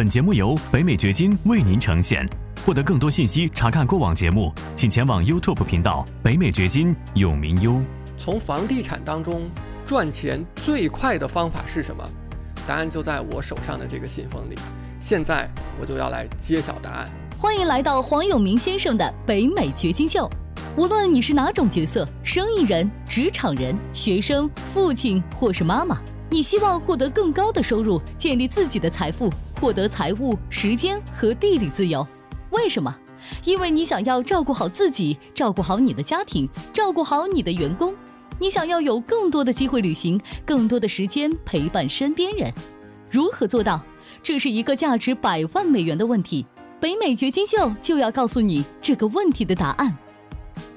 本节目由北美掘金为您呈现。获得更多信息，查看过往节目，请前往 YouTube 频道“北美掘金”永明优。从房地产当中赚钱最快的方法是什么？答案就在我手上的这个信封里。现在我就要来揭晓答案。欢迎来到黄永明先生的北美掘金秀。无论你是哪种角色，生意人、职场人、学生、父亲或是妈妈，你希望获得更高的收入，建立自己的财富，获得财务、时间和地理自由。为什么？因为你想要照顾好自己，照顾好你的家庭，照顾好你的员工。你想要有更多的机会旅行，更多的时间陪伴身边人。如何做到？这是一个价值百万美元的问题。北美掘金秀就要告诉你这个问题的答案。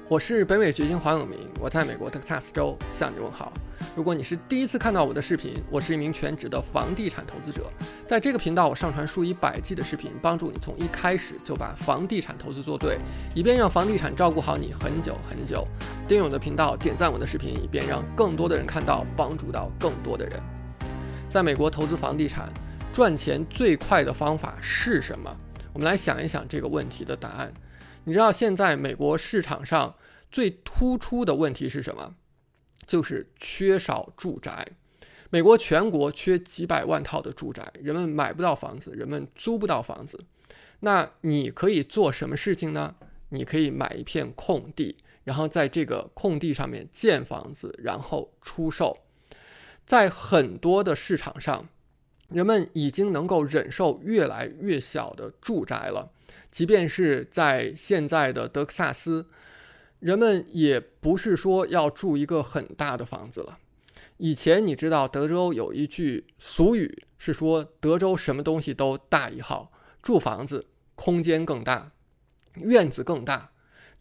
我是北美掘金黄永明，我在美国德克萨斯州向你问好。如果你是第一次看到我的视频，我是一名全职的房地产投资者。在这个频道，我上传数以百计的视频，帮助你从一开始就把房地产投资做对，以便让房地产照顾好你很久很久。订阅我的频道，点赞我的视频，以便让更多的人看到，帮助到更多的人。在美国投资房地产赚钱最快的方法是什么？我们来想一想这个问题的答案。你知道现在美国市场上最突出的问题是什么？就是缺少住宅，美国全国缺几百万套的住宅，人们买不到房子，人们租不到房子。那你可以做什么事情呢？你可以买一片空地，然后在这个空地上面建房子，然后出售。在很多的市场上，人们已经能够忍受越来越小的住宅了，即便是在现在的德克萨斯。人们也不是说要住一个很大的房子了。以前你知道德州有一句俗语是说德州什么东西都大一号，住房子空间更大，院子更大。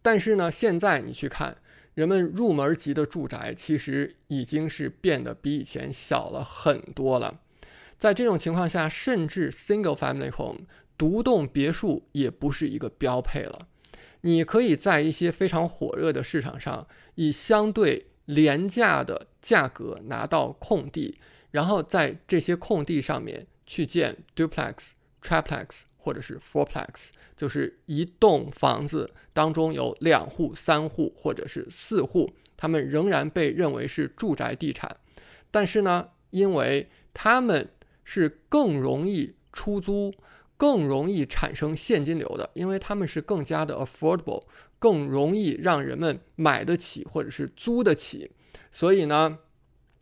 但是呢，现在你去看，人们入门级的住宅其实已经是变得比以前小了很多了。在这种情况下，甚至 single family home 独栋别墅也不是一个标配了。你可以在一些非常火热的市场上，以相对廉价的价格拿到空地，然后在这些空地上面去建 duplex、triplex 或者是 fourplex，就是一栋房子当中有两户、三户或者是四户，他们仍然被认为是住宅地产，但是呢，因为他们是更容易出租。更容易产生现金流的，因为他们是更加的 affordable，更容易让人们买得起或者是租得起，所以呢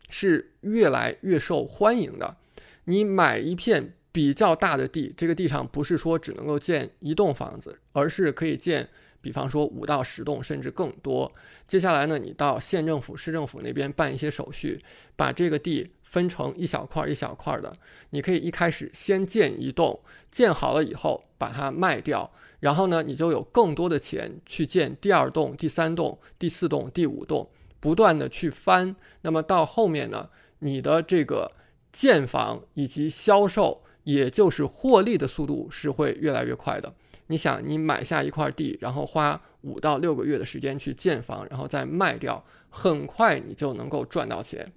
是越来越受欢迎的。你买一片比较大的地，这个地上不是说只能够建一栋房子，而是可以建。比方说五到十栋，甚至更多。接下来呢，你到县政府、市政府那边办一些手续，把这个地分成一小块一小块的。你可以一开始先建一栋，建好了以后把它卖掉，然后呢，你就有更多的钱去建第二栋、第三栋、第四栋、第五栋，不断的去翻。那么到后面呢，你的这个建房以及销售，也就是获利的速度是会越来越快的。你想，你买下一块地，然后花五到六个月的时间去建房，然后再卖掉，很快你就能够赚到钱。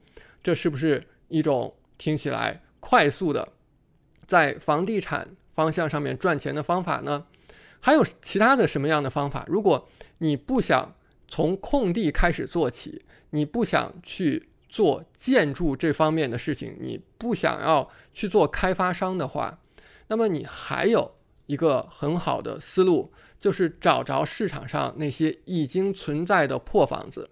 这是不是一种听起来快速的在房地产方向上面赚钱的方法呢？还有其他的什么样的方法？如果你不想从空地开始做起，你不想去做建筑这方面的事情，你不想要去做开发商的话，那么你还有。一个很好的思路就是找着市场上那些已经存在的破房子，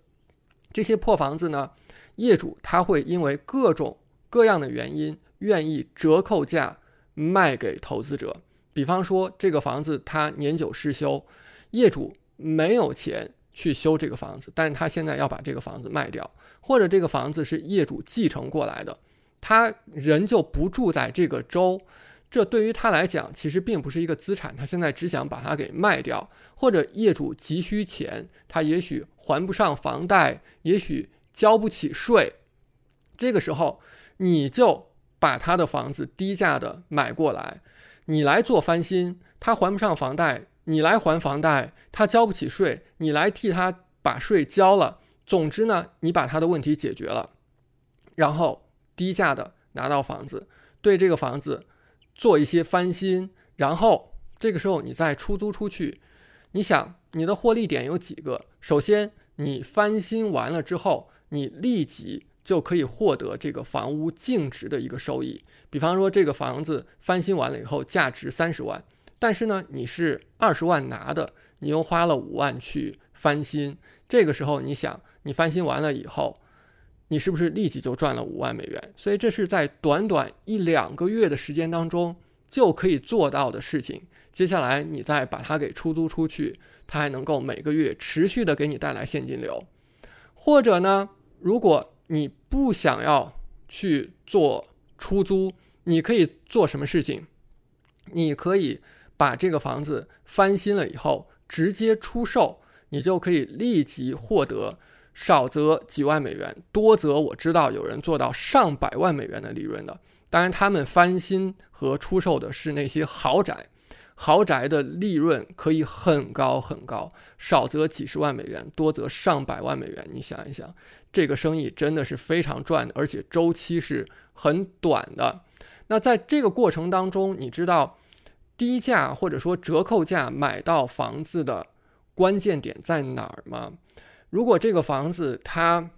这些破房子呢，业主他会因为各种各样的原因愿意折扣价卖给投资者。比方说，这个房子它年久失修，业主没有钱去修这个房子，但是他现在要把这个房子卖掉，或者这个房子是业主继承过来的，他人就不住在这个州。这对于他来讲，其实并不是一个资产，他现在只想把它给卖掉，或者业主急需钱，他也许还不上房贷，也许交不起税，这个时候你就把他的房子低价的买过来，你来做翻新，他还不上房贷，你来还房贷，他交不起税，你来替他把税交了，总之呢，你把他的问题解决了，然后低价的拿到房子，对这个房子。做一些翻新，然后这个时候你再出租出去，你想你的获利点有几个？首先，你翻新完了之后，你立即就可以获得这个房屋净值的一个收益。比方说，这个房子翻新完了以后价值三十万，但是呢，你是二十万拿的，你又花了五万去翻新，这个时候你想，你翻新完了以后。你是不是立即就赚了五万美元？所以这是在短短一两个月的时间当中就可以做到的事情。接下来你再把它给出租出去，它还能够每个月持续的给你带来现金流。或者呢，如果你不想要去做出租，你可以做什么事情？你可以把这个房子翻新了以后直接出售，你就可以立即获得。少则几万美元，多则我知道有人做到上百万美元的利润的。当然，他们翻新和出售的是那些豪宅，豪宅的利润可以很高很高，少则几十万美元，多则上百万美元。你想一想，这个生意真的是非常赚的，而且周期是很短的。那在这个过程当中，你知道低价或者说折扣价买到房子的关键点在哪儿吗？如果这个房子它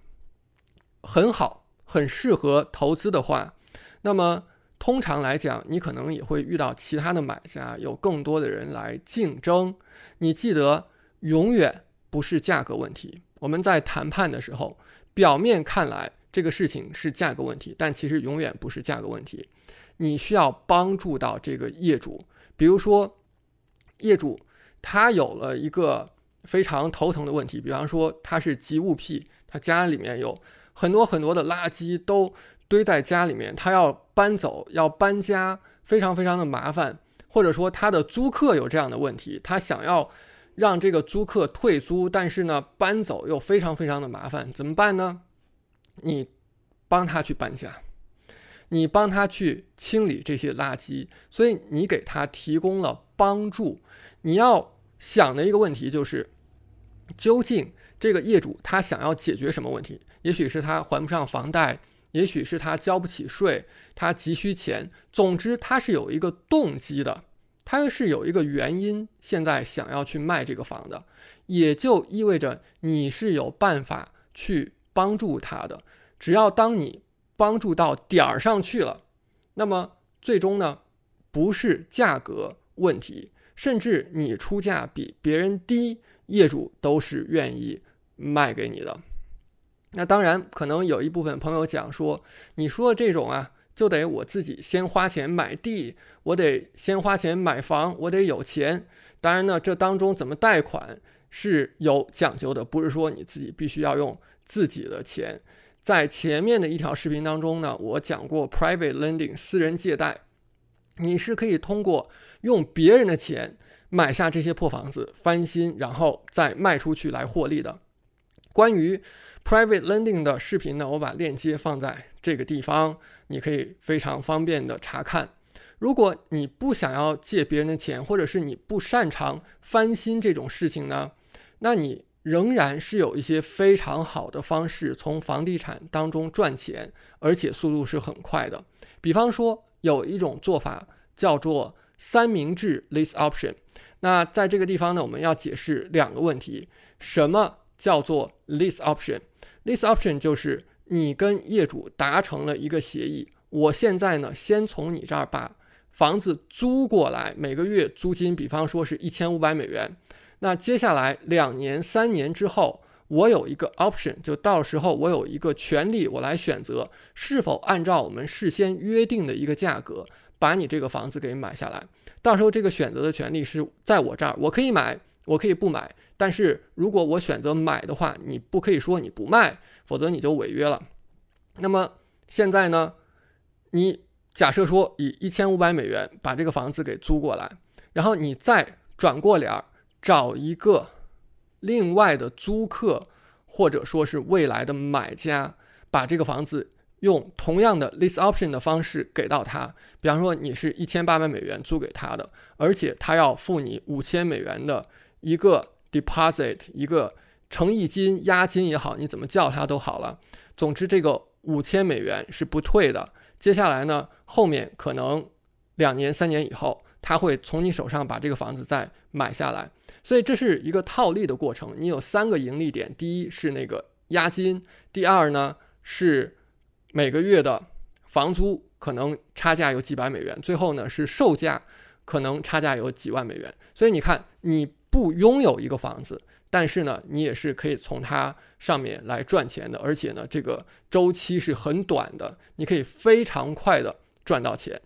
很好，很适合投资的话，那么通常来讲，你可能也会遇到其他的买家，有更多的人来竞争。你记得，永远不是价格问题。我们在谈判的时候，表面看来这个事情是价格问题，但其实永远不是价格问题。你需要帮助到这个业主，比如说，业主他有了一个。非常头疼的问题，比方说他是积物癖，他家里面有很多很多的垃圾都堆在家里面，他要搬走要搬家，非常非常的麻烦。或者说他的租客有这样的问题，他想要让这个租客退租，但是呢搬走又非常非常的麻烦，怎么办呢？你帮他去搬家，你帮他去清理这些垃圾，所以你给他提供了帮助。你要想的一个问题就是。究竟这个业主他想要解决什么问题？也许是他还不上房贷，也许是他交不起税，他急需钱。总之，他是有一个动机的，他是有一个原因，现在想要去卖这个房的，也就意味着你是有办法去帮助他的。只要当你帮助到点儿上去了，那么最终呢，不是价格问题，甚至你出价比别人低。业主都是愿意卖给你的。那当然，可能有一部分朋友讲说，你说的这种啊，就得我自己先花钱买地，我得先花钱买房，我得有钱。当然呢，这当中怎么贷款是有讲究的，不是说你自己必须要用自己的钱。在前面的一条视频当中呢，我讲过 private lending 私人借贷，你是可以通过用别人的钱。买下这些破房子，翻新，然后再卖出去来获利的。关于 private lending 的视频呢，我把链接放在这个地方，你可以非常方便的查看。如果你不想要借别人的钱，或者是你不擅长翻新这种事情呢，那你仍然是有一些非常好的方式从房地产当中赚钱，而且速度是很快的。比方说，有一种做法叫做三明治 lease option。那在这个地方呢，我们要解释两个问题：什么叫做 lease option？lease option 就是你跟业主达成了一个协议，我现在呢先从你这儿把房子租过来，每个月租金，比方说是一千五百美元。那接下来两年、三年之后，我有一个 option，就到时候我有一个权利，我来选择是否按照我们事先约定的一个价格，把你这个房子给买下来。到时候这个选择的权利是在我这儿，我可以买，我可以不买。但是如果我选择买的话，你不可以说你不卖，否则你就违约了。那么现在呢，你假设说以一千五百美元把这个房子给租过来，然后你再转过脸儿找一个另外的租客，或者说是未来的买家，把这个房子。用同样的 lease option 的方式给到他，比方说你是一千八百美元租给他的，而且他要付你五千美元的一个 deposit，一个诚意金、押金也好，你怎么叫他都好了。总之，这个五千美元是不退的。接下来呢，后面可能两年、三年以后，他会从你手上把这个房子再买下来。所以这是一个套利的过程。你有三个盈利点：第一是那个押金，第二呢是每个月的房租可能差价有几百美元，最后呢是售价可能差价有几万美元。所以你看，你不拥有一个房子。但是呢，你也是可以从它上面来赚钱的，而且呢，这个周期是很短的，你可以非常快的赚到钱。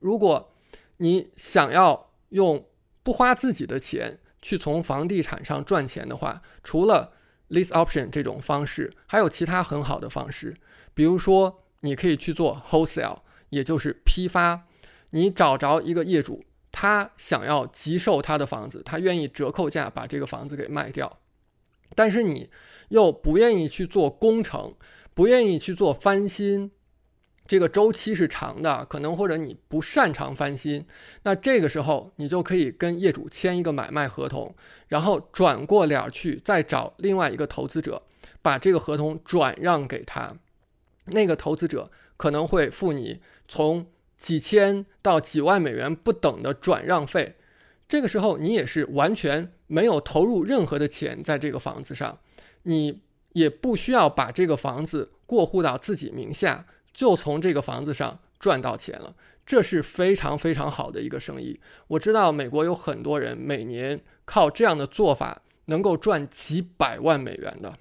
如果你想要用不花自己的钱去从房地产上赚钱的话，除了 lease option 这种方式，还有其他很好的方式，比如说你可以去做 wholesale，也就是批发，你找着一个业主。他想要急售他的房子，他愿意折扣价把这个房子给卖掉，但是你又不愿意去做工程，不愿意去做翻新，这个周期是长的，可能或者你不擅长翻新，那这个时候你就可以跟业主签一个买卖合同，然后转过脸去再找另外一个投资者，把这个合同转让给他，那个投资者可能会付你从。几千到几万美元不等的转让费，这个时候你也是完全没有投入任何的钱在这个房子上，你也不需要把这个房子过户到自己名下，就从这个房子上赚到钱了，这是非常非常好的一个生意。我知道美国有很多人每年靠这样的做法能够赚几百万美元的。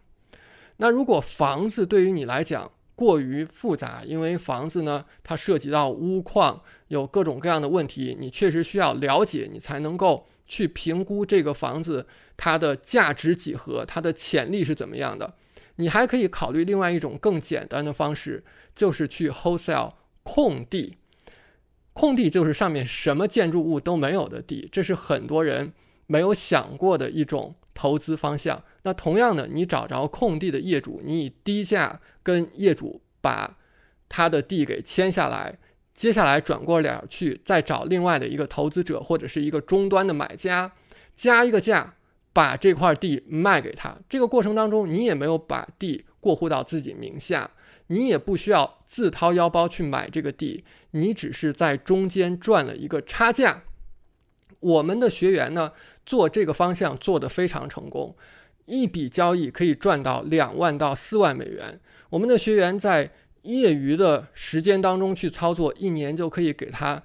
那如果房子对于你来讲，过于复杂，因为房子呢，它涉及到屋况，有各种各样的问题，你确实需要了解，你才能够去评估这个房子它的价值几何，它的潜力是怎么样的。你还可以考虑另外一种更简单的方式，就是去 wholesale 空地。空地就是上面什么建筑物都没有的地，这是很多人没有想过的一种。投资方向，那同样的，你找着空地的业主，你以低价跟业主把他的地给签下来，接下来转过脸去再找另外的一个投资者或者是一个终端的买家，加一个价把这块地卖给他。这个过程当中，你也没有把地过户到自己名下，你也不需要自掏腰包去买这个地，你只是在中间赚了一个差价。我们的学员呢，做这个方向做得非常成功，一笔交易可以赚到两万到四万美元。我们的学员在业余的时间当中去操作，一年就可以给他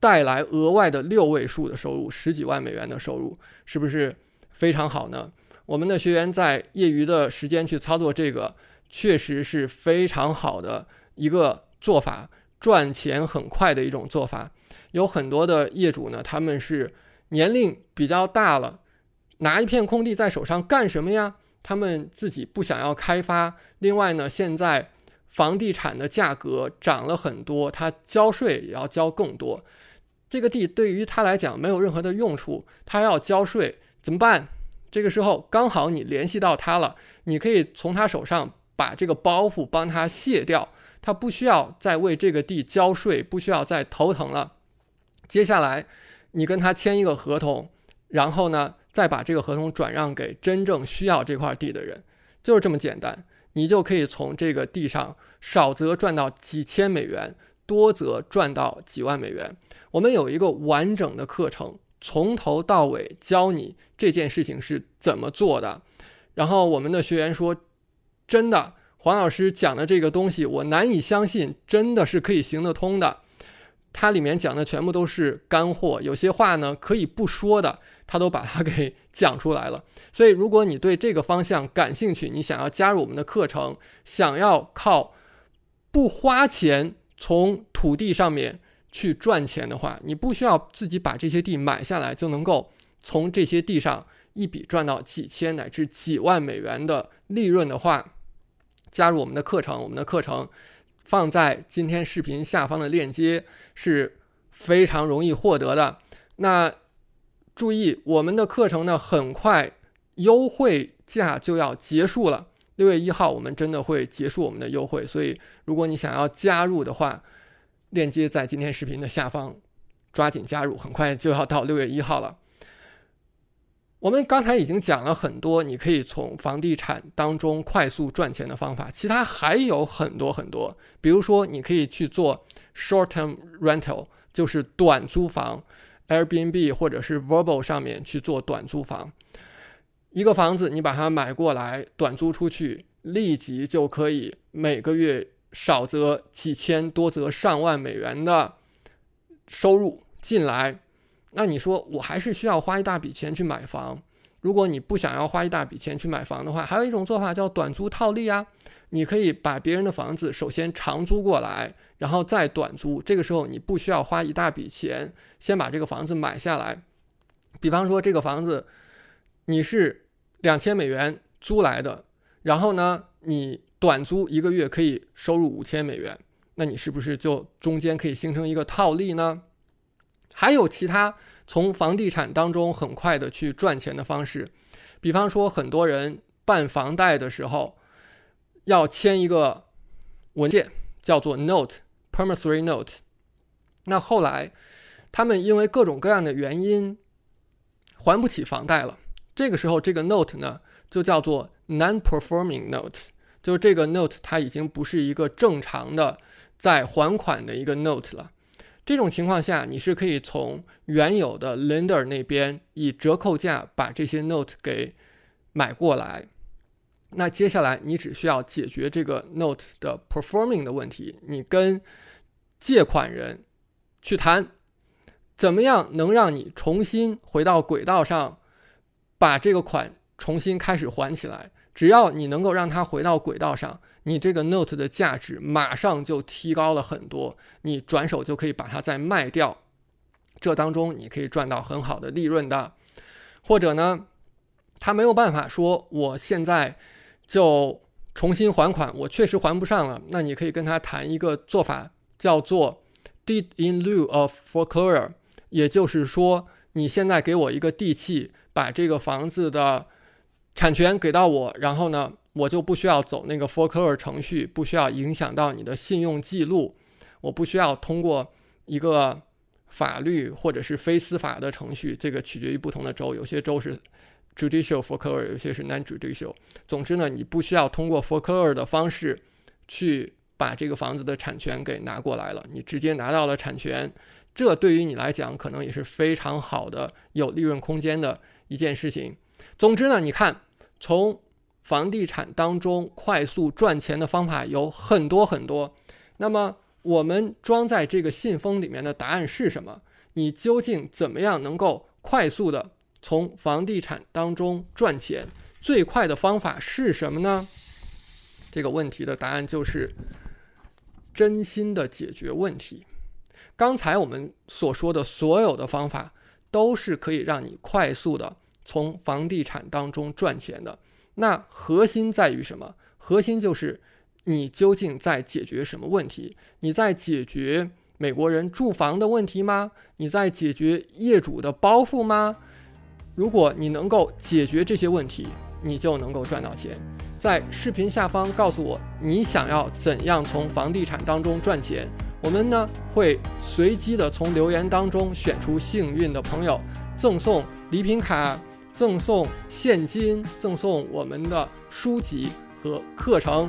带来额外的六位数的收入，十几万美元的收入，是不是非常好呢？我们的学员在业余的时间去操作这个，确实是非常好的一个做法，赚钱很快的一种做法。有很多的业主呢，他们是年龄比较大了，拿一片空地在手上干什么呀？他们自己不想要开发。另外呢，现在房地产的价格涨了很多，他交税也要交更多。这个地对于他来讲没有任何的用处，他要交税怎么办？这个时候刚好你联系到他了，你可以从他手上把这个包袱帮他卸掉，他不需要再为这个地交税，不需要再头疼了。接下来，你跟他签一个合同，然后呢，再把这个合同转让给真正需要这块地的人，就是这么简单。你就可以从这个地上少则赚到几千美元，多则赚到几万美元。我们有一个完整的课程，从头到尾教你这件事情是怎么做的。然后我们的学员说：“真的，黄老师讲的这个东西，我难以相信，真的是可以行得通的。”它里面讲的全部都是干货，有些话呢可以不说的，他都把它给 讲出来了。所以，如果你对这个方向感兴趣，你想要加入我们的课程，想要靠不花钱从土地上面去赚钱的话，你不需要自己把这些地买下来，就能够从这些地上一笔赚到几千乃至几万美元的利润的话，加入我们的课程，我们的课程。放在今天视频下方的链接是非常容易获得的。那注意，我们的课程呢，很快优惠价就要结束了。六月一号，我们真的会结束我们的优惠。所以，如果你想要加入的话，链接在今天视频的下方，抓紧加入。很快就要到六月一号了。我们刚才已经讲了很多，你可以从房地产当中快速赚钱的方法，其他还有很多很多。比如说，你可以去做 short term rental，就是短租房，Airbnb 或者是 Vrbo 上面去做短租房。一个房子你把它买过来，短租出去，立即就可以每个月少则几千，多则上万美元的收入进来。那你说我还是需要花一大笔钱去买房？如果你不想要花一大笔钱去买房的话，还有一种做法叫短租套利啊。你可以把别人的房子首先长租过来，然后再短租。这个时候你不需要花一大笔钱，先把这个房子买下来。比方说这个房子你是两千美元租来的，然后呢你短租一个月可以收入五千美元，那你是不是就中间可以形成一个套利呢？还有其他从房地产当中很快的去赚钱的方式，比方说很多人办房贷的时候。要签一个文件，叫做 note，promissory note。那后来他们因为各种各样的原因还不起房贷了，这个时候这个 note 呢就叫做 non-performing note，就是这个 note 它已经不是一个正常的在还款的一个 note 了。这种情况下，你是可以从原有的 lender 那边以折扣价把这些 note 给买过来。那接下来你只需要解决这个 note 的 performing 的问题，你跟借款人去谈，怎么样能让你重新回到轨道上，把这个款重新开始还起来？只要你能够让它回到轨道上，你这个 note 的价值马上就提高了很多，你转手就可以把它再卖掉，这当中你可以赚到很好的利润的。或者呢，他没有办法说我现在。就重新还款，我确实还不上了。那你可以跟他谈一个做法，叫做 deed in lieu of foreclosure，也就是说，你现在给我一个地契，把这个房子的产权给到我，然后呢，我就不需要走那个 foreclosure 程序，不需要影响到你的信用记录，我不需要通过一个法律或者是非司法的程序，这个取决于不同的州，有些州是。Judicial foreclosure 有些是 non-judicial。总之呢，你不需要通过 foreclosure 的方式去把这个房子的产权给拿过来了，你直接拿到了产权，这对于你来讲可能也是非常好的有利润空间的一件事情。总之呢，你看从房地产当中快速赚钱的方法有很多很多。那么我们装在这个信封里面的答案是什么？你究竟怎么样能够快速的？从房地产当中赚钱最快的方法是什么呢？这个问题的答案就是真心的解决问题。刚才我们所说的所有的方法都是可以让你快速的从房地产当中赚钱的。那核心在于什么？核心就是你究竟在解决什么问题？你在解决美国人住房的问题吗？你在解决业主的包袱吗？如果你能够解决这些问题，你就能够赚到钱。在视频下方告诉我你想要怎样从房地产当中赚钱，我们呢会随机的从留言当中选出幸运的朋友，赠送礼品卡，赠送现金，赠送我们的书籍和课程。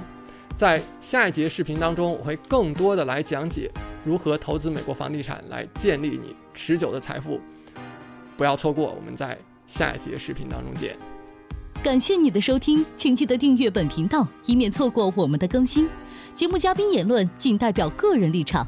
在下一节视频当中，我会更多的来讲解如何投资美国房地产来建立你持久的财富。不要错过，我们在。下一节视频当中见。感谢你的收听，请记得订阅本频道，以免错过我们的更新。节目嘉宾言论仅代表个人立场。